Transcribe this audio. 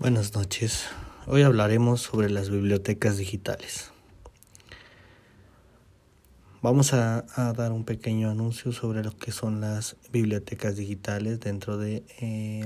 Buenas noches. Hoy hablaremos sobre las bibliotecas digitales. Vamos a, dar un pequeño anuncio sobre lo que son las bibliotecas digitales dentro de eh,